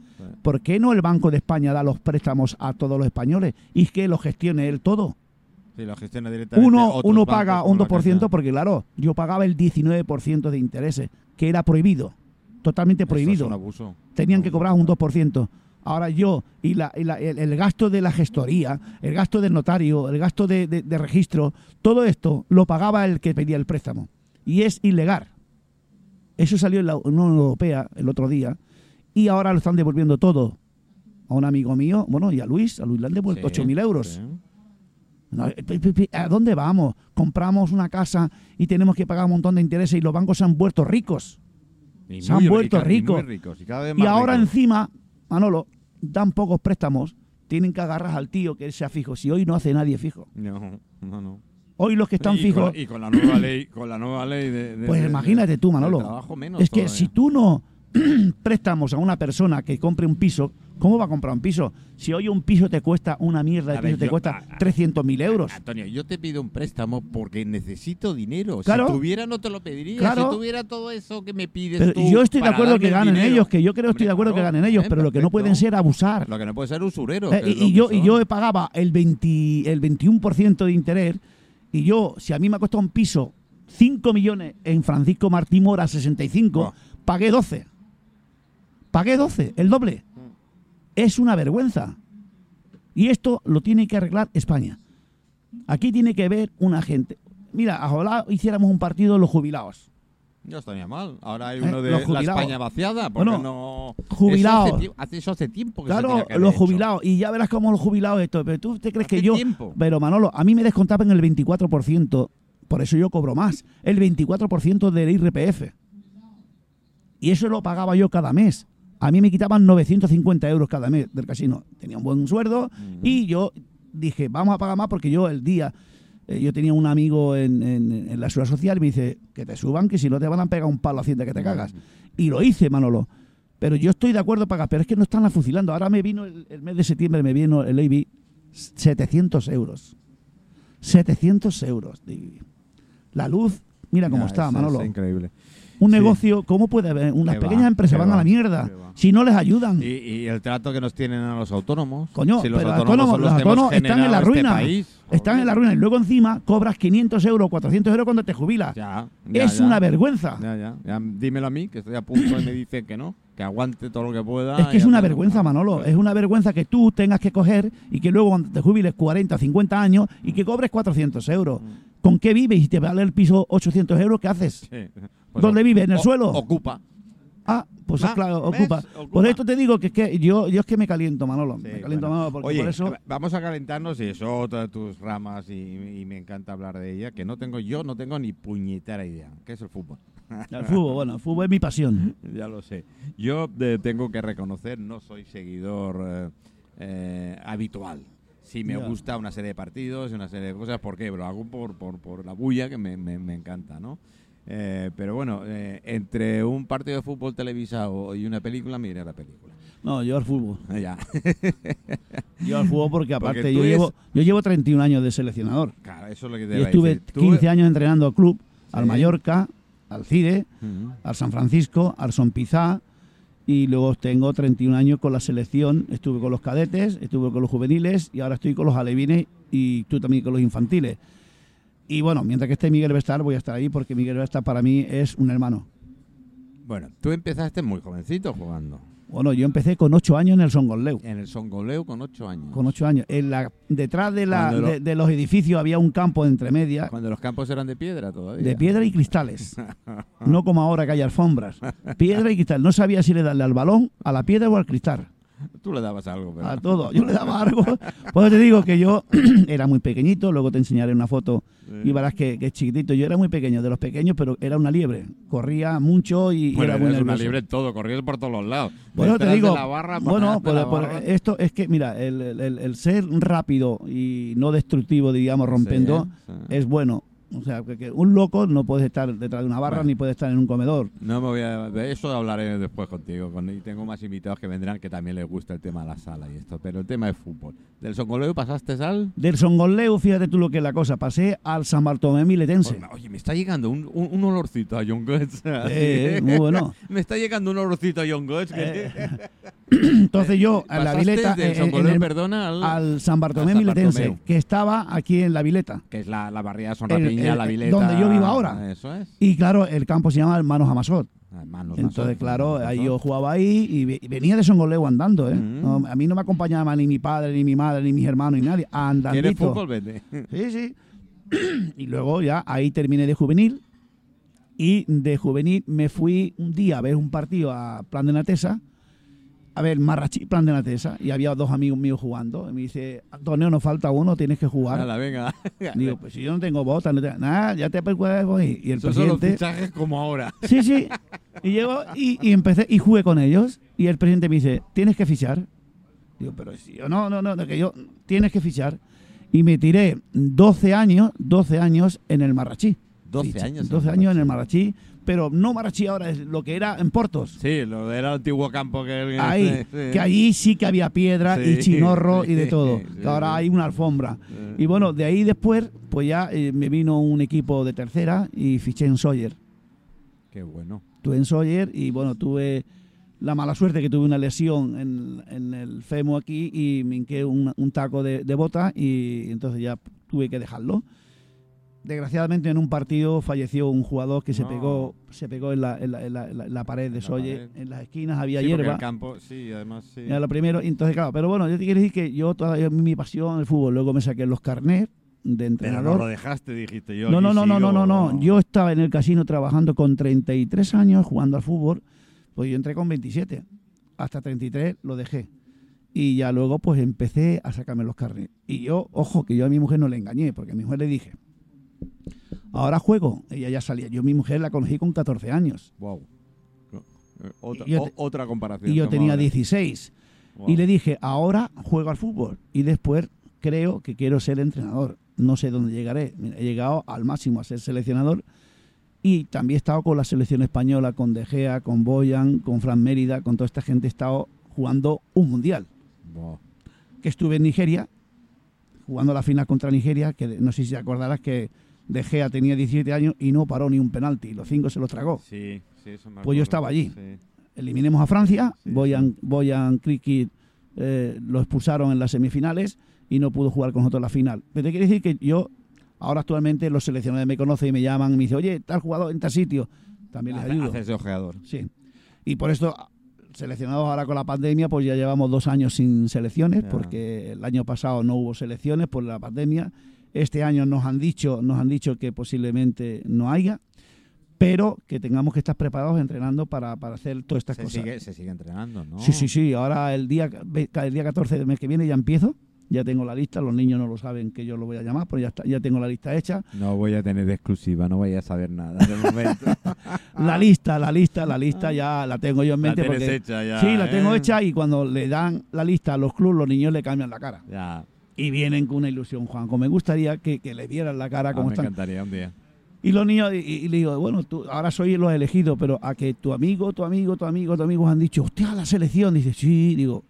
¿Por qué no el Banco de España da los préstamos a todos los españoles y que lo gestione él todo? Sí, lo gestiona directamente. Uno, uno paga un la 2% Caixa. porque, claro, yo pagaba el 19% de intereses, que era prohibido. Totalmente prohibido. Es un abuso. Tenían que cobrar un 2%. Ahora yo, y, la- y la- el, el gasto de la gestoría, el gasto del notario, el gasto de, de- de registro, todo esto lo pagaba el que pedía el préstamo. Y es ilegal. Eso salió en la Unión Europea el otro día y ahora lo están devolviendo todo a un amigo mío, bueno, y a Luis, a Luis le han devuelto Sí, 8.000 euros. sí. Eh, ¿A dónde vamos? Compramos una casa y tenemos que pagar un montón de intereses y los bancos se han vuelto ricos. Y Se han vuelto ricos. ricos, y ahora ricos. encima, Manolo, dan pocos préstamos, tienen que agarrar al tío que él sea fijo. Si hoy no hace nadie fijo. No, no, no. Hoy los que están y fijos, Con, y con la nueva ley, con la nueva ley de, de- pues de- imagínate tú, de Manolo. trabajo menos Es que todavía. si tú no préstamos a una persona que compre un piso, ¿cómo va a comprar un piso? Si hoy un piso te cuesta una mierda ver, piso, te yo- cuesta a- a- 300.000 euros. Antonio, yo te pido un préstamo porque necesito dinero. Claro. Si tuviera no te lo pediría. Claro. Si tuviera todo eso que me pides Pero tú yo estoy de acuerdo que el ganen dinero. ellos, que yo creo que estoy de Hombre, acuerdo que ganen ellos, pero lo que no pueden ser abusar. Lo que no puede ser usurero. Eh, y, yo, y yo pagaba el, 20, el 21% de interés y yo, si a mí me ha costado un piso 5 millones en Francisco Martí Mora 65, Oh. pagué 12. Pagué 12, el doble. Es una vergüenza. Y esto lo tiene que arreglar España. Aquí tiene que ver una gente. Mira, ojalá hiciéramos un partido los jubilados. No estaría mal. Ahora hay Eh, uno de los la. España vaciada. Porque Bueno, no. jubilados. Eso hace, eso hace tiempo que se Claro, que haber los hecho. jubilados. Y ya verás cómo los jubilados esto. Pero tú te crees que yo. tiempo. Pero Manolo, a mí me descontaban el 24%. Por eso yo cobro más. El 24% del IRPF. Y eso lo pagaba yo cada mes. A mí me quitaban 950 euros cada mes del casino. Tenía un buen sueldo y yo dije, vamos a pagar más porque yo el día, eh, yo tenía un amigo en, en- en la seguridad social y me dice, que te suban, que si no te van a pegar un palo a Hacienda que te cagas. Y lo hice, Manolo. Pero yo estoy de acuerdo pagar, pero es que no están fusilando. Ahora me vino el, el mes de septiembre, me vino el IBI 700 euros. 700 euros. La luz, mira cómo está, es- Manolo. Es increíble. Un negocio, ¿cómo puede haber? Unas va, pequeñas empresas van a la mierda si no les ayudan. Y, y el trato que nos tienen a los autónomos. Coño, si los pero los autónomos, los autónomos están en la este ruina. país. Están en la ruina y luego encima cobras 500 euros, 400 euros cuando te jubilas. Ya, ya, es ya. una vergüenza. Ya, ya, ya. Dímelo a mí, que estoy a punto y me dicen que no, que aguante todo lo que pueda. Es que es una vergüenza, no. Manolo. Es una vergüenza que tú tengas que coger y que luego cuando te jubiles 40 o 50 años y que cobres 400 euros. ¿Con qué vives? Y te vale el piso 800 euros, ¿qué haces? Sí. Pues ¿Dónde o- vive? ¿En el o- suelo? Ocupa. Ah, pues Ah, claro, ocupa. Ocupa. Por esto te digo que es que yo, yo es que me caliento, Manolo. Sí, me caliento, bueno. Manolo, porque Oye, por eso... vamos a calentarnos y es otra de tus ramas y, y me encanta hablar de ella, que no tengo yo, no tengo ni puñetera idea, que es el fútbol. El fútbol, bueno, el fútbol es mi pasión. ya lo sé. Yo eh, tengo que reconocer, no soy seguidor eh, eh, habitual. Sí me Ya. gusta una serie de partidos y una serie de cosas, ¿por qué? Lo hago por, por, por la bulla que me, me- me encanta, ¿no? Eh, pero bueno, eh, entre un partido de fútbol televisado y una película, mira la película. No, yo al fútbol. Ya. Yo al fútbol porque aparte Porque yo, llevo, yo llevo 31 años de seleccionador. Claro, eso es lo que te Yo estuve. Tú- 15 años entrenando al club, al. Mallorca, al CIDE, al San Francisco, al Son Pizá y luego tengo 31 años con la selección. Estuve con los cadetes, estuve con los juveniles y ahora estoy con los alevines y tú también con los infantiles. Y bueno, mientras que esté Miguel Vestar voy a estar ahí porque Miguel Vestar para mí es un hermano. Bueno, tú empezaste muy jovencito jugando. Bueno, yo empecé con 8 años en el Songoleu. En el Songoleu con 8 años. Con 8 años. En la, detrás de, la, Cuando lo- de, de los edificios había un campo de entre medias Cuando los campos eran de piedra todavía. de piedra y cristales. No como ahora que hay alfombras. Piedra y cristal. No sabía si le darle al balón, a la piedra o al cristal. Tú le dabas algo, pero... A todo. Yo le daba algo. Por eso te digo que yo era muy pequeñito. Luego te enseñaré una foto y verás que, que es chiquitito. Yo era muy pequeño, de los pequeños, pero era una liebre. Corría mucho y, Bueno, era muy una en todo, corrías por todos los lados. Bueno, te digo, la barra, bueno, la por- esto es que, mira, el, el- el ser rápido y no destructivo, digamos, rompiendo, Sí, sí. es bueno. O sea, que, que un loco no puede estar detrás de una barra Bueno. ni puede estar en un comedor. No me voy a... De eso hablaré después contigo. con- y tengo más invitados que vendrán que también les gusta el tema de la sala y esto. Pero el tema es fútbol. ¿Del Songoleu pasaste al...? Del Songoleu, fíjate tú lo que es la cosa. Pasé al San Bartolomé Miletense. Oye, oye, me está llegando un, un, un olorcito a John Goetz. Eh, muy bueno. Me está llegando un olorcito a John Goetz. Eh, Entonces yo, a la Vileta, del eh, Colón, el- perdona, al, al San Bartolomé Miletense, Bartomeu. que estaba aquí en la Vileta. que es la, la barriada Son El- la el- Vileta. donde yo vivo ahora. Eso es. Y claro, el campo se llama Hermanos Amasot. Hermanos Entonces, claro, ahí yo jugaba ahí y, ve- y venía de Songoleo andando, ¿eh? Mm. No, a mí no me acompañaba ni mi padre, ni mi madre, ni mis hermanos, ni nadie. ¿Quieres Andandito. fútbol? Vete. Sí, sí. y luego ya ahí terminé de juvenil. Y de juvenil me fui un día a ver un partido a Plan de Natesa. A ver, Marrachi, Plan de Natesa. Y había dos amigos míos jugando. Y me dice, Antonio, nos falta uno, tienes que jugar. Hala, venga. Digo, pues si yo no tengo botas, no tengo nada, ya te puedes voy. Y el Esos son los presidente. fichajes como ahora. Sí, sí. Y llego y, y empecé y jugué con ellos. Y el presidente me dice, tienes que fichar. Digo, pero si yo no, no, no, no, que yo, tienes que fichar. Y me tiré 12 años, 12 años en el Marrachí. 12 Ficha- años en 12 el años en el Marrachí. Pero no Marrachí ahora, es lo que era en Portos. Sí, lo era el antiguo campo que... Ahí, sí, sí. que allí sí que había piedra y Sí, chinorro y de sí, todo. sí, que ahora sí. hay una alfombra. Sí. Y bueno, de ahí después, pues ya eh, me vino un equipo de tercera y fiché en Sawyer. Qué bueno. Estuve en Sawyer y bueno, tuve la mala suerte que tuve una lesión en, en el femo aquí y me hinqué un, un taco de, de bota y entonces ya tuve que dejarlo. Desgraciadamente en un partido falleció un jugador que se pegó se pegó en la, en la- en la- en la- en la pared de pared. En las esquinas había Sí, hierba. el campo, sí, además sí. Era lo primero, entonces claro, pero bueno, yo te quiero decir que yo todavía mi pasión el fútbol, luego me saqué los carnets de Pero entrenador. no lo dejaste, dijiste yo. No, no, no, no, no, no, no. Yo estaba en el casino trabajando con 33 años jugando al fútbol, pues yo entré con 27. Hasta 33 lo dejé. Y ya luego pues empecé a sacarme los carnes. Y yo, ojo, que yo a mi mujer no le engañé, porque a mi mujer le dije, ahora juego. Ella ya salía. Yo mi mujer la conocí con 14 años. Wow. Eh, Otra, o- comparación. Y yo tenía ahora. 16. Wow. Y le dije, ahora juego al fútbol. Y después creo que quiero ser entrenador. No sé dónde llegaré. Mira, He llegado al máximo a ser seleccionador. Y también he estado con la selección española, con De Gea, con Boyan, con Fran Mérida, con toda esta gente. He estado jugando un mundial. Wow. Que estuve en Nigeria, jugando la final contra Nigeria, que no sé si te acordarás que De Gea tenía 17 años y no paró ni un penalti. Los cinco se los tragó. Sí, sí, eso me Pues yo estaba allí. sí. eliminemos a Francia, Sí, Boyan, Boyan Cricket eh, lo expulsaron en las semifinales y no pudo jugar con nosotros en la final. Pero te quiere decir que yo, ahora actualmente los seleccionadores me conocen y me llaman y me dicen, oye, tal jugador en tal sitio, también les ayudo. Haces de ojeador. Sí. Y por esto, seleccionados ahora con la pandemia, pues ya llevamos dos años sin selecciones, Ya. porque el año pasado no hubo selecciones por la pandemia. Este año nos han dicho, nos han dicho que posiblemente no haya, pero que tengamos que estar preparados entrenando para, para hacer todas estas Se cosas. sigue, se sigue entrenando, ¿no? Sí, sí, sí. Ahora el día, el día 14 del mes que viene ya empiezo. Ya tengo la lista. Los niños no lo saben que yo lo voy a llamar, pero ya, está, ya tengo la lista hecha. No voy a tener exclusiva, no voy a saber nada de momento. La lista, la lista, la lista ya la tengo yo en la mente. tienes porque, hecha ya. sí, la tengo ¿eh? hecha y cuando le dan la lista a los clubes, los niños le cambian la cara. Ya. Y vienen con una ilusión, Juanjo. Me gustaría que, que le vieran la cara Ah, como me están. encantaría un día. Y los niños, y, y le digo, bueno, tú ahora soy los elegidos, pero a que tu amigo, tu amigo, tu amigo, tu amigo han dicho, hostia, la selección. Dice, sí, digo,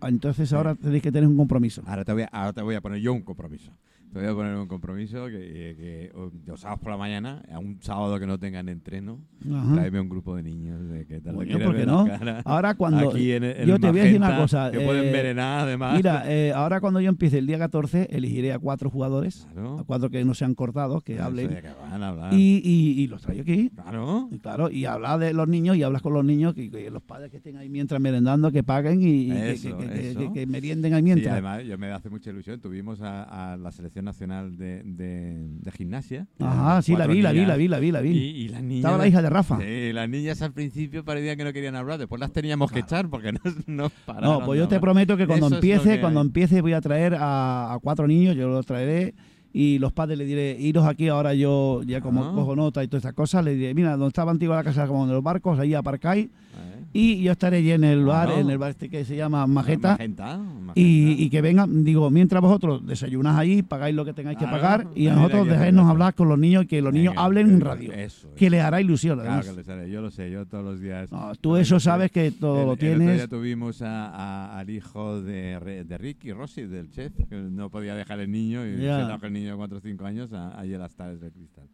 "Ah, entonces ahora tenéis que tener un compromiso. Ahora te, voy a, ahora te voy a poner yo un compromiso. Te voy a poner un compromiso que, que, que, o- los sábados por la mañana, a un sábado que no tengan entreno, Ajá. tráeme un grupo de niños de que Coño, quieres ¿por qué no? Ahora cuando Aquí en, en yo te voy a decir una cosa, Que pueden eh, envenenar además. Mira, eh, ahora cuando yo empiece el día 14, elegiré a cuatro jugadores, Claro. a cuatro que no sean cortados, que hablen, que van a hablar. y, y, y los traigo aquí. Claro. Y claro, y hablar de los niños y hablas con los niños, que, que los padres que estén ahí mientras merendando, que paguen y, que- Eso, que, merienden ahí Sí, mientras. además, yo me hace mucha ilusión. Tuvimos a, a la selección nacional de, de, de gimnasia. Ajá, Eran sí, la vi, la vi, la vi, la vi, la vi. Y, y las niñas. Estaba la hija de Rafa. Sí, las niñas al principio parecían que no querían hablar, después las teníamos que echar porque no, no pararon. No, pues yo te prometo que cuando Eso empiece, que cuando empiece voy a traer a, a cuatro niños, yo los traeré y los padres le diré, iros aquí ahora yo ya como Ah. cojo nota y todas estas cosas, le diré, mira, donde estaba antigua la casa como de los barcos, ahí aparcáis ¿Eh? y yo estaré allí en el bar, en el bar este que se llama Majeta. Magenta, Magenta. Y, y que vengan, digo, mientras vosotros desayunás allí, pagáis lo que tengáis que pagar y a nosotros sé. hablar con los niños y que los niños Venga, hablen en eh, radio. Eso. Que les hará ilusión, Claro además. que les haré, yo lo sé, yo todos los días. No, tú eso sabes que todo El- lo el otro día tienes. tuvimos a- a- al hijo de, de Ricky Rossi, del chef, que no podía dejar el niño y Ya. se el niño de 4 o 5 años a- allí a las tardes del cristal.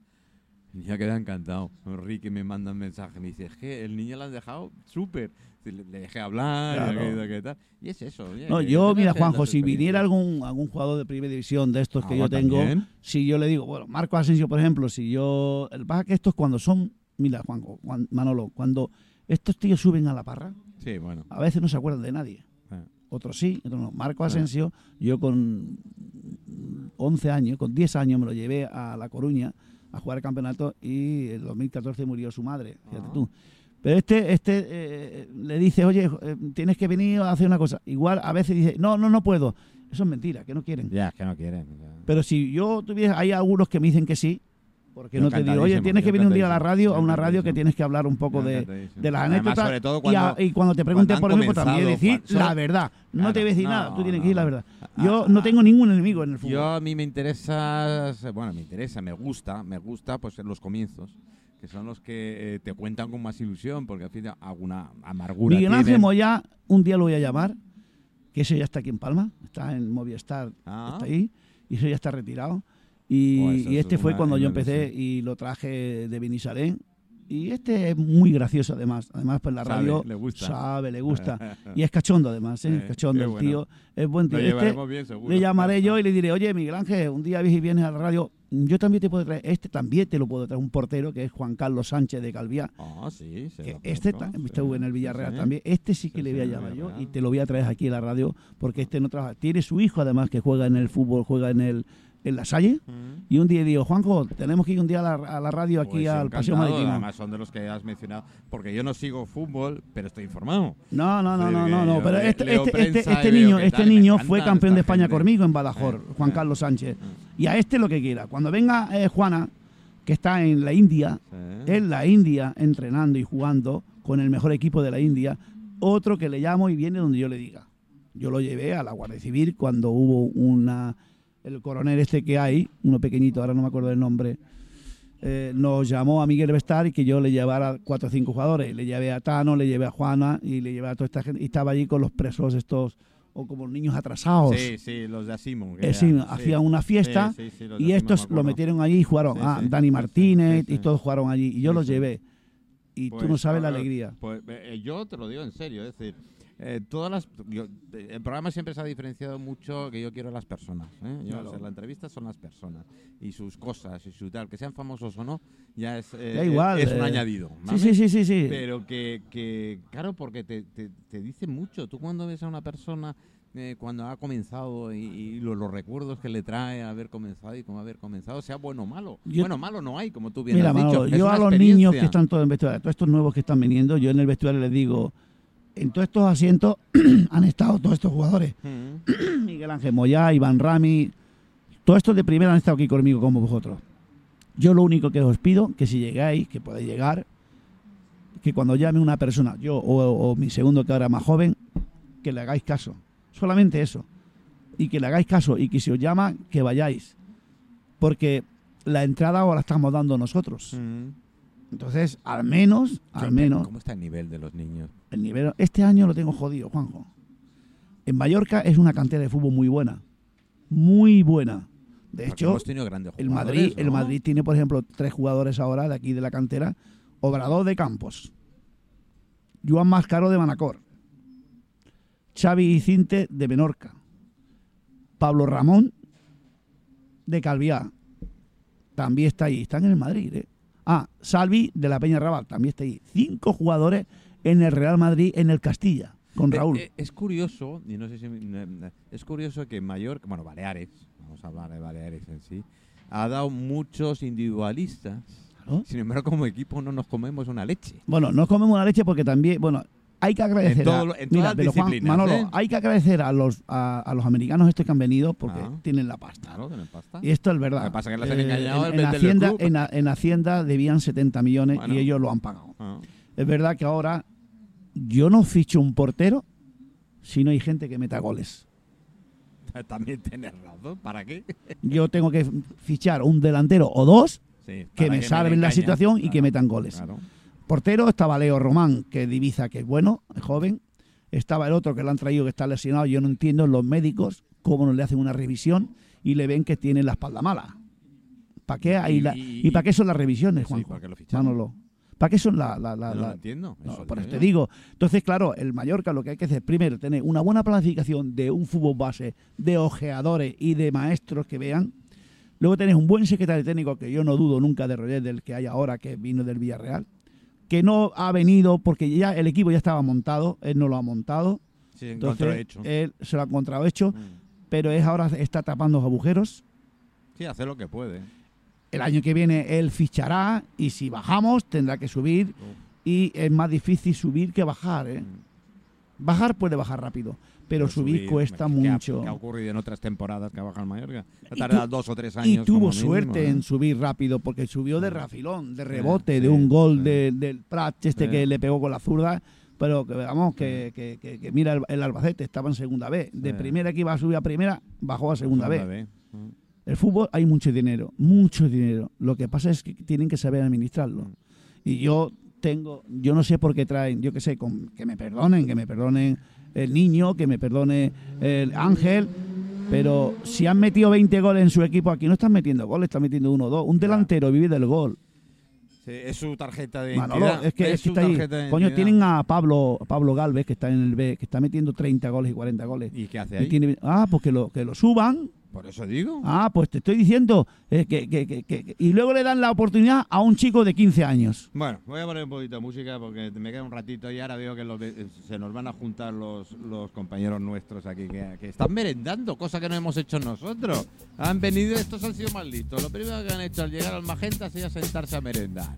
Ya queda encantado. Ricky me manda un mensaje, me dice, es que el niño lo han dejado súper. Le, le dejé hablar, Claro. y aquello, que tal. Y es eso. oye, No, que yo, mira, que Juanjo, si viniera algún, algún jugador de primera división de estos que Ah, yo tengo, también. si yo le digo, bueno, Marco Asensio, por ejemplo, si yo. El pasa que estos cuando son. Mira, Juanjo, Juan- Manolo, cuando estos tíos suben a la parra, Sí, bueno. a veces no se acuerdan de nadie. Ah. Otros sí, otros no. Marco Asensio, yo con 11 años, con 10 años me lo llevé a La Coruña a jugar el campeonato y en 2014 murió su madre, fíjate Ah. tú. Pero este, este eh, le dice, oye, eh, tienes que venir a hacer una cosa. Igual a veces dice, no, no, no puedo. Eso es mentira, que no quieren. Ya, es que no quieren. ya. Pero si yo tuviera, hay algunos que me dicen que sí, porque Yo no te digo, oye, tienes que yo venir un día a la radio, a yo una radio que tienes que hablar un poco Yo de, de las anécdotas. sobre todo y, cuando- a- y cuando te pregunten por ejemplo, también decir Juan, la verdad. No Claro, te voy a decir no, nada, tú tienes no, que decir la verdad. Ah, Yo ah, no tengo ningún enemigo en el fútbol. Yo a mí me interesa, bueno, me interesa, me gusta, me gusta pues los comienzos, que son los que eh, te cuentan con más ilusión, porque al fin alguna amargura Miguel Ángel. Moya, un día lo voy a llamar, que ese ya está aquí en Palma, está en Movistar, Ah. está ahí, y ese ya está retirado. Y, Oh, es este fue cuando yo empecé y lo traje de Benisalén. Y este es muy gracioso además. Además, pues la Sabe, radio le gusta. sabe, le gusta. y es cachondo además, ¿eh? Es cachondo el bueno. tío. Es buen tío. Este, bien, le llamaré yo y le diré, oye, Miguel Ángel, un día vienes y vienes a la radio, yo también te puedo traer, este también te lo puedo traer, un portero que es Juan Carlos Sánchez de Calviá. Ah, sí, se lo este sí, estuvo en el Villarreal sí. también. Este sí que Sí, le voy a llamar yo y te lo voy a traer aquí a la radio porque este no trabaja. Tiene su hijo además que juega en el fútbol, juega en el en la Salle. Mm. Y un día digo, Juanjo, tenemos que ir un día a la, a la radio aquí Pues al Paseo Marítimo. Además son de los que has mencionado, porque yo no sigo fútbol, pero estoy informado. No, no, no, no, no, no. Pero este, este, este, este niño, este tal, niño fue campeón de España gente. conmigo en Badajoz, Eh, Juan eh. Carlos Sánchez. Mm. Y a este lo que quiera. Cuando venga eh, Juana, que está en la India, en la India entrenando y jugando con el mejor equipo de la India, otro que le llamo y viene donde yo le diga. Yo lo llevé a la Guardia Civil cuando hubo una el coronel este que hay, uno pequeñito, ahora no me acuerdo del nombre, eh, nos llamó a Miguel Bestar y que yo le llevara cuatro o cinco jugadores. Le llevé a Tano, le llevé a Juana y le llevé a toda esta gente. Y estaba allí con los presos estos, o como niños atrasados. Sí, sí, los de Asimo. que Eh, sí, eran, hacían una fiesta Sí, sí, y estos lo metieron allí y jugaron. Ah, Dani Martínez y todos jugaron allí. Y yo los llevé. Y tú Pues, no sabes la alegría. Pues eh, yo te lo digo en serio, es decir, eh, todas las, yo- eh, el programa siempre se ha diferenciado mucho que yo quiero a las personas. ¿eh? Yo, Claro. o sea, la entrevista son las personas y sus cosas y su tal, que sean famosos o no, ya es, eh, igual, es un eh, añadido. Sí, ¿vale? sí, sí, sí. sí. Pero que, que, claro, porque te, te, te dice mucho. Tú cuando ves a una persona cuando ha comenzado y, y los, los recuerdos que le trae haber comenzado y cómo haber comenzado, sea bueno o malo. Yo- bueno, malo no hay, como tú bien Mira, has dicho. Manolo, es yo a los niños que están todos en vestuario, todos estos nuevos que están viniendo, yo en el vestuario les digo, en todos estos asientos han estado todos estos jugadores. Mm. Miguel Ángel Moyá, Iván Rami, todos estos de primera han estado aquí conmigo como vosotros. Yo lo único que os pido, que si llegáis, que podéis llegar, que cuando llame una persona, yo o, o mi segundo que ahora es más joven, que le hagáis caso. Solamente eso. Y que le hagáis caso y que si os llama, que vayáis. Porque la entrada os la estamos dando nosotros. Mm. Entonces, al menos, al menos, ¿Cómo está el nivel de los niños? el nivel. Este año lo tengo jodido, Juanjo. En Mallorca es una cantera de fútbol muy buena. Muy buena. De Porque hecho, hemos tenido grandes el Madrid, el. Madrid tiene, por ejemplo, tres jugadores ahora de aquí de la cantera. Obrador de Campos. Joan Mascaro de Manacor. Xavi Cinte de Menorca. Pablo Ramón de Calviá. También está ahí. Están en el Madrid, ¿eh? Ah, Salvi de la Peña Raval. También está ahí. Cinco jugadores en el Real Madrid, en el Castilla, con Eh, Raúl. eh, es curioso, y no sé si es curioso que Mallorca, bueno, Baleares, vamos a hablar de Baleares en sí, ha dado muchos individualistas. Sin embargo, como equipo no nos comemos una leche. Bueno, no comemos una leche porque también, bueno, hay que agradecer. En todo en mira, todas pero Juan, disciplinas, Manolo, ¿eh? hay que agradecer a los a, a los americanos estos que han venido porque Ah. tienen la pasta. Claro, tienen pasta. Y esto es verdad. Eh, que pasa que les han engañado en, en Hacienda, en, Hacienda debían 70 millones Bueno. y ellos lo han pagado. Ah. Es verdad que ahora yo no ficho un portero si no hay gente que meta goles. También tienes razón. ¿Para qué? Yo tengo que fichar un delantero o dos Sí, que me salven la situación y que metan goles. claro. Portero estaba Leo Román, que divisa que es bueno, es joven. Estaba el otro que lo han traído que está lesionado. Yo no entiendo los médicos cómo no le hacen una revisión y le ven que tiene la espalda mala. ¿Para qué hay Y- la- y- y, para qué son las revisiones, Sí, Juanjo? ¿para qué lo fichamos? Manolo. ¿Para qué son la, la- la- No la- lo entiendo. no, por eso te digo. Entonces, claro, el Mallorca lo que hay que hacer primero tener una buena planificación de un fútbol base, de ojeadores y de maestros que vean. Luego tenés un buen secretario técnico que yo no dudo nunca de Roger del que hay ahora, que vino del Villarreal, que no ha venido porque ya el equipo ya estaba montado, él no lo ha montado, Sí, en entonces contrahecho. él se lo ha encontrado hecho, Mm. pero es ahora está tapando los agujeros. Sí, hace lo que puede. El año que viene él fichará y si bajamos tendrá que subir y es más difícil subir que bajar. ¿eh? Bajar puede bajar rápido, pero Pero subir, cuesta ¿qué ha- mucho. ¿Qué ha ocurrido en otras temporadas que ha bajado el Mallorca? Ha Y tardado tu- dos o tres Y años. tuvo como mínimo, suerte ¿eh? en subir rápido porque subió de rafilón, de rebote, sí, de un gol sí. de- del Prat este que le pegó con la zurda. Pero que vamos, que, que- que- que mira el, el Albacete, estaba en segunda B. De primera que iba a subir a primera, bajó a segunda B. B. Mm. El fútbol hay mucho dinero, mucho dinero. Lo que pasa es que tienen que saber administrarlo. Mm. Y yo tengo, yo no sé por qué traen, yo qué sé, con- que me perdonen, que me perdonen el niño, que me perdone el Ángel, pero si han metido 20 goles en su equipo aquí, no están metiendo goles, están metiendo uno o dos. Un delantero vive del gol. Sí, es su tarjeta de Manolo, identidad. es que, es que está ahí. tarjeta de Coño, tienen a Pablo, Pablo Galvez, que está en el B, que está metiendo 30 goles y 40 goles. ¿Y qué hace Y ahí? tiene- ah, pues que lo, que lo suban. Por eso digo. Ah, pues te estoy diciendo. eh, que, que- que- que- y luego le dan la oportunidad a un chico de 15 años. Bueno, voy a poner un poquito de música porque me queda un ratito y ahora veo que los ve- se nos van a juntar los, los compañeros nuestros aquí que, que están merendando, cosa que no hemos hecho nosotros. Han venido, estos han sido más listos. Lo primero que han hecho al llegar al Magenta ha sido sentarse a merendar.